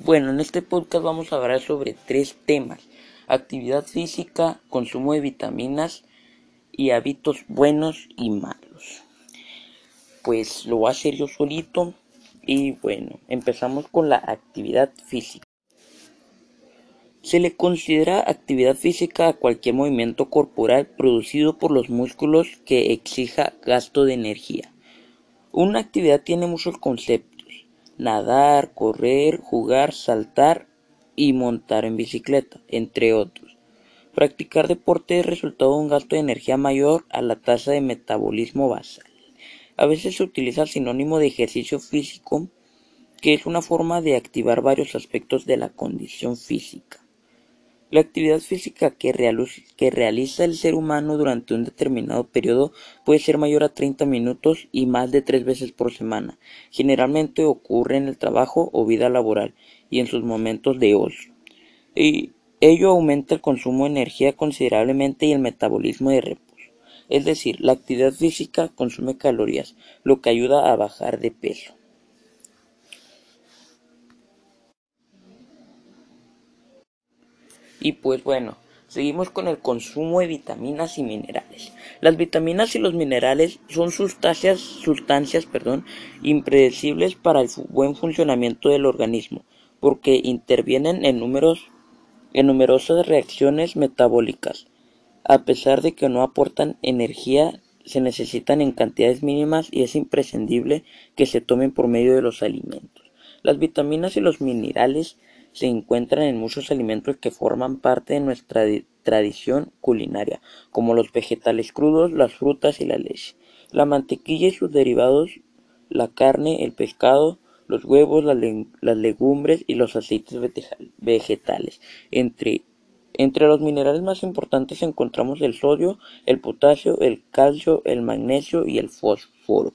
Bueno, en este podcast vamos a hablar sobre tres temas. Actividad física, consumo de vitaminas y hábitos buenos y malos. Pues lo voy a hacer yo solito y bueno, empezamos con la actividad física. Se le considera actividad física a cualquier movimiento corporal producido por los músculos que exija gasto de energía. Una actividad tiene muchos conceptos nadar, correr, jugar, saltar y montar en bicicleta, entre otros. Practicar deporte es resultado de un gasto de energía mayor a la tasa de metabolismo basal. A veces se utiliza el sinónimo de ejercicio físico, que es una forma de activar varios aspectos de la condición física. La actividad física que, realiza el ser humano durante un determinado periodo puede ser mayor a 30 minutos y más de tres veces por semana. Generalmente ocurre en el trabajo o vida laboral y en sus momentos de ocio. Y ello aumenta el consumo de energía considerablemente y el metabolismo de reposo. Es decir, la actividad física consume calorías, lo que ayuda a bajar de peso. Y pues bueno, seguimos con el consumo de vitaminas y minerales. Las vitaminas y los minerales son sustancias, sustancias perdón, impredecibles para el buen funcionamiento del organismo, porque intervienen en, en numerosas reacciones metabólicas. A pesar de que no aportan energía, se necesitan en cantidades mínimas y es imprescindible que se tomen por medio de los alimentos. Las vitaminas y los minerales se encuentran en muchos alimentos que forman parte de nuestra tradición culinaria, como los vegetales crudos, las frutas y la leche, la mantequilla y sus derivados, la carne, el pescado, los huevos, las, legumbres y los aceites vegetales. Entre, entre los minerales más importantes encontramos el sodio, el potasio, el calcio, el magnesio y el fósforo.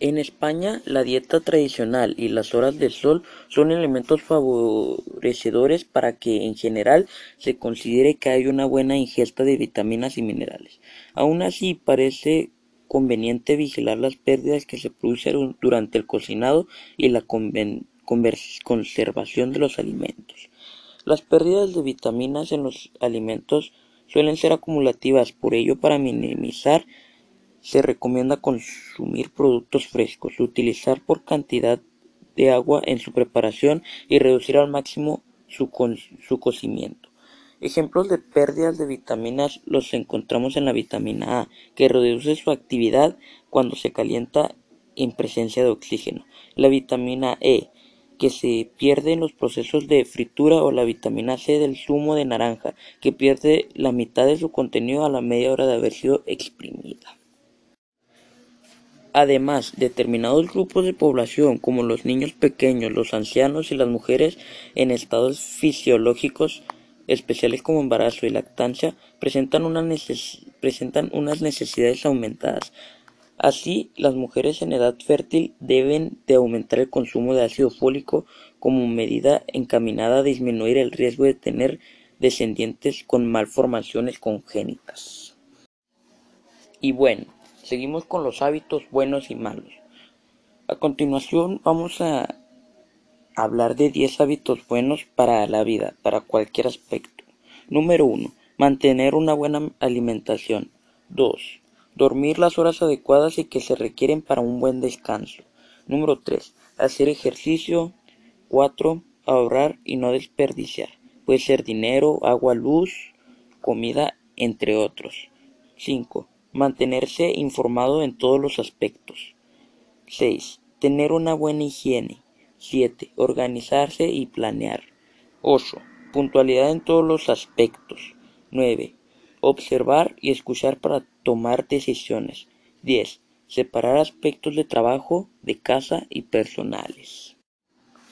En España, la dieta tradicional y las horas de sol son elementos favorecedores para que, en general, se considere que hay una buena ingesta de vitaminas y minerales. Aún así, parece conveniente vigilar las pérdidas que se producen durante el cocinado y la conservación de los alimentos. Las pérdidas de vitaminas en los alimentos suelen ser acumulativas, por ello, para minimizar se recomienda consumir productos frescos, utilizar por cantidad de agua en su preparación y reducir al máximo su, cocimiento. Ejemplos de pérdidas de vitaminas los encontramos en la vitamina A, que reduce su actividad cuando se calienta en presencia de oxígeno. La vitamina E, que se pierde en los procesos de fritura o la vitamina C del zumo de naranja, que pierde la mitad de su contenido a la media hora de haber sido exprimida. Además, determinados grupos de población, como los niños pequeños, los ancianos y las mujeres en estados fisiológicos especiales como embarazo y lactancia, presentan, unas necesidades aumentadas. Así, las mujeres en edad fértil deben de aumentar el consumo de ácido fólico como medida encaminada a disminuir el riesgo de tener descendientes con malformaciones congénitas. Y bueno, Seguimos con los hábitos buenos y malos. A continuación vamos a hablar de 10 hábitos buenos para la vida, para cualquier aspecto. Número 1. Mantener una buena alimentación. 2. Dormir las horas adecuadas y que se requieren para un buen descanso. Número 3. Hacer ejercicio. 4. Ahorrar y no desperdiciar. Puede ser dinero, agua, luz, comida, entre otros. 5. Mantenerse informado en todos los aspectos. 6. Tener una buena higiene. 7. Organizarse y planear. 8. Puntualidad en todos los aspectos. 9. Observar y escuchar para tomar decisiones. 10. Separar aspectos de trabajo, de casa y personales.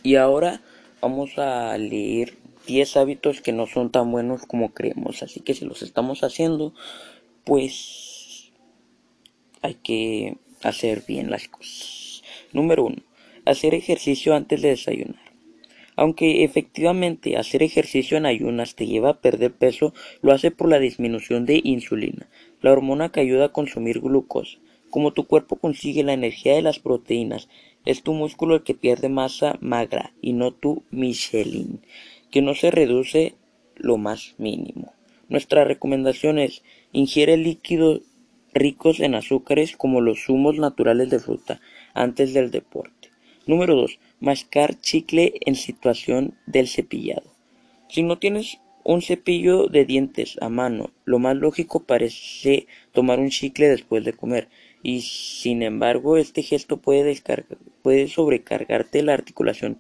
Y ahora vamos a leer 10 hábitos que no son tan buenos como creemos. Así que si los estamos haciendo, pues hay que hacer bien las cosas. Número 1. Hacer ejercicio antes de desayunar. Aunque efectivamente hacer ejercicio en ayunas te lleva a perder peso, lo hace por la disminución de insulina, la hormona que ayuda a consumir glucosa. Como tu cuerpo consigue la energía de las proteínas Es tu músculo el que pierde masa magra y no tu Michelin, que no se reduce lo más mínimo. Nuestra recomendación es ingiere líquidos ricos en azúcares como los zumos naturales de fruta antes del deporte. Número 2. Mascar chicle en situación del cepillado. Si no tienes un cepillo de dientes a mano, lo más lógico parece tomar un chicle después de comer, y sin embargo este gesto puede, puede sobrecargarte la articulación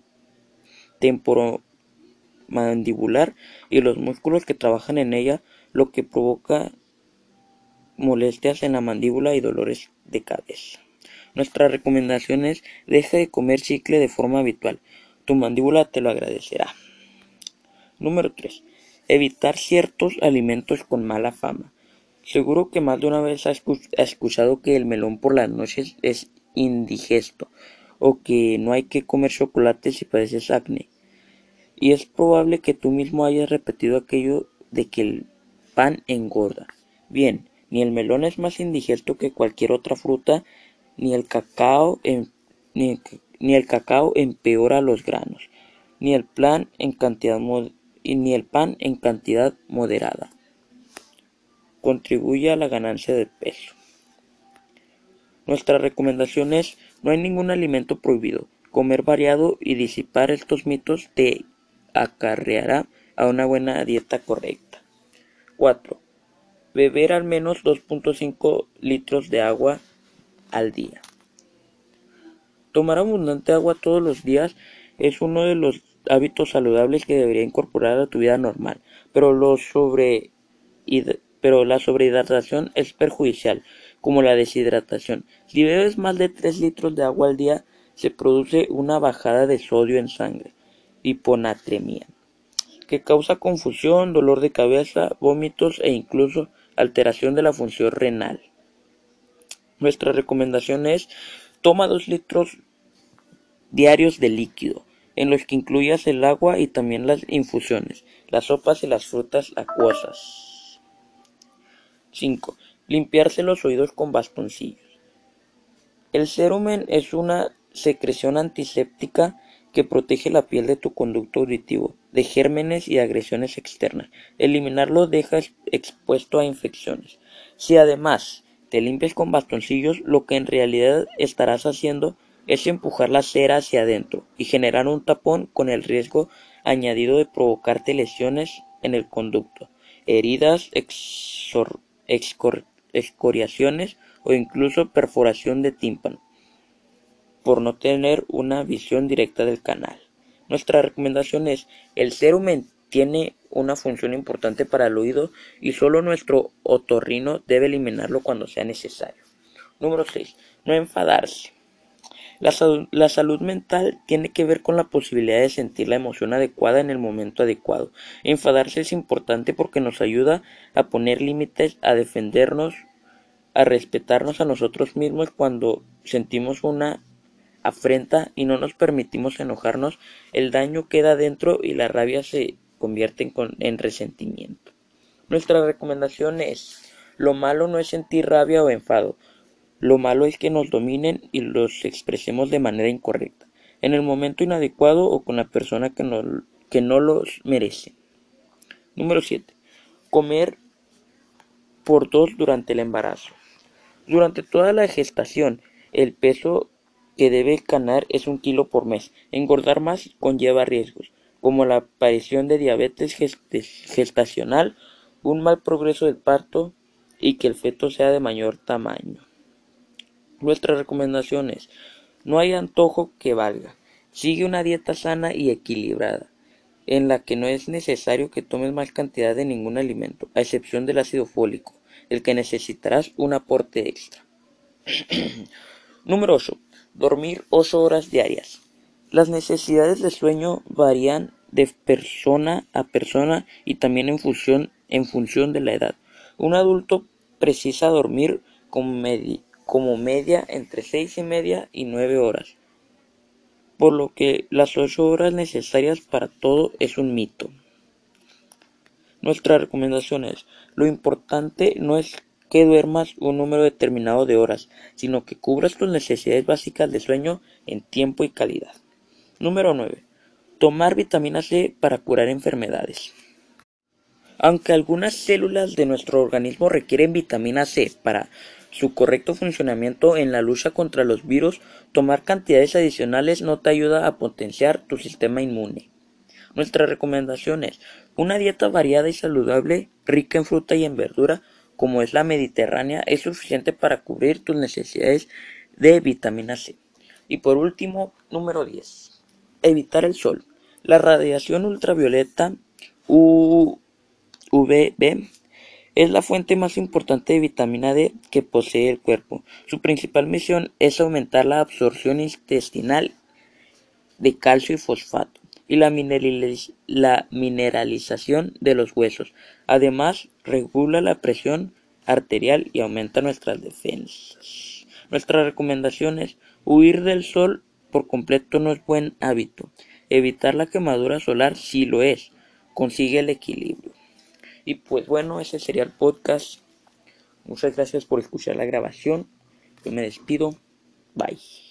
temporomandibular y los músculos que trabajan en ella, lo que provoca molestias en la mandíbula y dolores de cabeza. Nuestra recomendación es deja de comer chicle de forma habitual. Tu mandíbula te lo agradecerá. Número 3. Evitar ciertos alimentos con mala fama. Seguro que más de una vez has escuchado que el melón por las noches es indigesto o que no hay que comer chocolate si padeces acné. Y es probable que tú mismo hayas repetido aquello de que el pan engorda. Bien, ni el melón es más indigesto que cualquier otra fruta, ni el cacao, ni, el cacao empeora los granos, ni el, en cantidad ni el pan en cantidad moderada. Contribuye a la ganancia de peso. Nuestra recomendación es no hay ningún alimento prohibido. Comer variado y disipar estos mitos te acarreará a una buena dieta correcta. 4. Beber al menos 2.5 litros de agua al día. Tomar abundante agua todos los días es uno de los hábitos saludables que debería incorporar a tu vida normal, pero la sobrehidratación es perjudicial, como la deshidratación. Si bebes más de 3 litros de agua al día, se produce una bajada de sodio en sangre, hiponatremia, que causa confusión, dolor de cabeza, vómitos e incluso alteración de la función renal. Nuestra recomendación es toma 2 litros diarios de líquido, en los que incluyas el agua y también las infusiones, las sopas y las frutas acuosas. 5. Limpiarse los oídos con bastoncillos. El cerumen es una secreción antiséptica que protege la piel de tu conducto auditivo de gérmenes y agresiones externas. Eliminarlo deja expuesto a infecciones. Si además te limpias con bastoncillos, lo que en realidad estarás haciendo es empujar la cera hacia adentro y generar un tapón con el riesgo añadido de provocarte lesiones en el conducto, heridas, excoriaciones o incluso perforación de tímpano por no tener una visión directa del canal. Nuestra recomendación es, el cerumen tiene una función importante para el oído y solo nuestro otorrino debe eliminarlo cuando sea necesario. Número 6. No enfadarse. La la salud, mental tiene que ver con la posibilidad de sentir la emoción adecuada en el momento adecuado. Enfadarse es importante porque nos ayuda a poner límites, a defendernos, a respetarnos a nosotros mismos cuando sentimos una afrenta y no nos permitimos enojarnos, el daño queda dentro y la rabia se convierte en, resentimiento. Nuestra recomendación es, lo malo no es sentir rabia o enfado, lo malo es que nos dominen y los expresemos de manera incorrecta, en el momento inadecuado o con la persona que no, que no los merece. Número 7. Comer por dos durante el embarazo. Durante toda la gestación, el peso que debe ganar es un kilo por mes. Engordar más conlleva riesgos, como la aparición de diabetes gestacional, un mal progreso del parto y que el feto sea de mayor tamaño. Nuestra recomendación es, no hay antojo que valga. Sigue una dieta sana y equilibrada, en la que no es necesario que tomes más cantidad de ningún alimento, a excepción del ácido fólico, el que necesitarás un aporte extra. Número 8. Dormir 8 horas diarias. Las necesidades de sueño varían de persona a persona y también en función, en función de la edad. Un adulto precisa dormir como, como media entre 6 y media y 9 horas, por lo que las 8 horas necesarias para todo es un mito. Nuestra recomendación es, lo importante no es que duermas un número determinado de horas, sino que cubras tus necesidades básicas de sueño en tiempo y calidad. Número 9. Tomar vitamina C para curar enfermedades. Aunque algunas células de nuestro organismo requieren vitamina C para su correcto funcionamiento en la lucha contra los virus, tomar cantidades adicionales no te ayuda a potenciar tu sistema inmune. Nuestras recomendaciones: una dieta variada y saludable, rica en fruta y en verdura, como es la mediterránea, es suficiente para cubrir tus necesidades de vitamina C. Y por último, número 10. Evitar el sol. La radiación ultravioleta UVB es la fuente más importante de vitamina D que posee el cuerpo. Su principal misión es aumentar la absorción intestinal de calcio y fosfato y la, mineralización de los huesos. Además, regula la presión arterial y aumenta nuestras defensas. Nuestra recomendación es huir del sol por completo no es buen hábito. Evitar la quemadura solar sí lo es. Consigue el equilibrio. Y pues bueno, ese sería el podcast. Muchas gracias por escuchar la grabación. Yo me despido. Bye.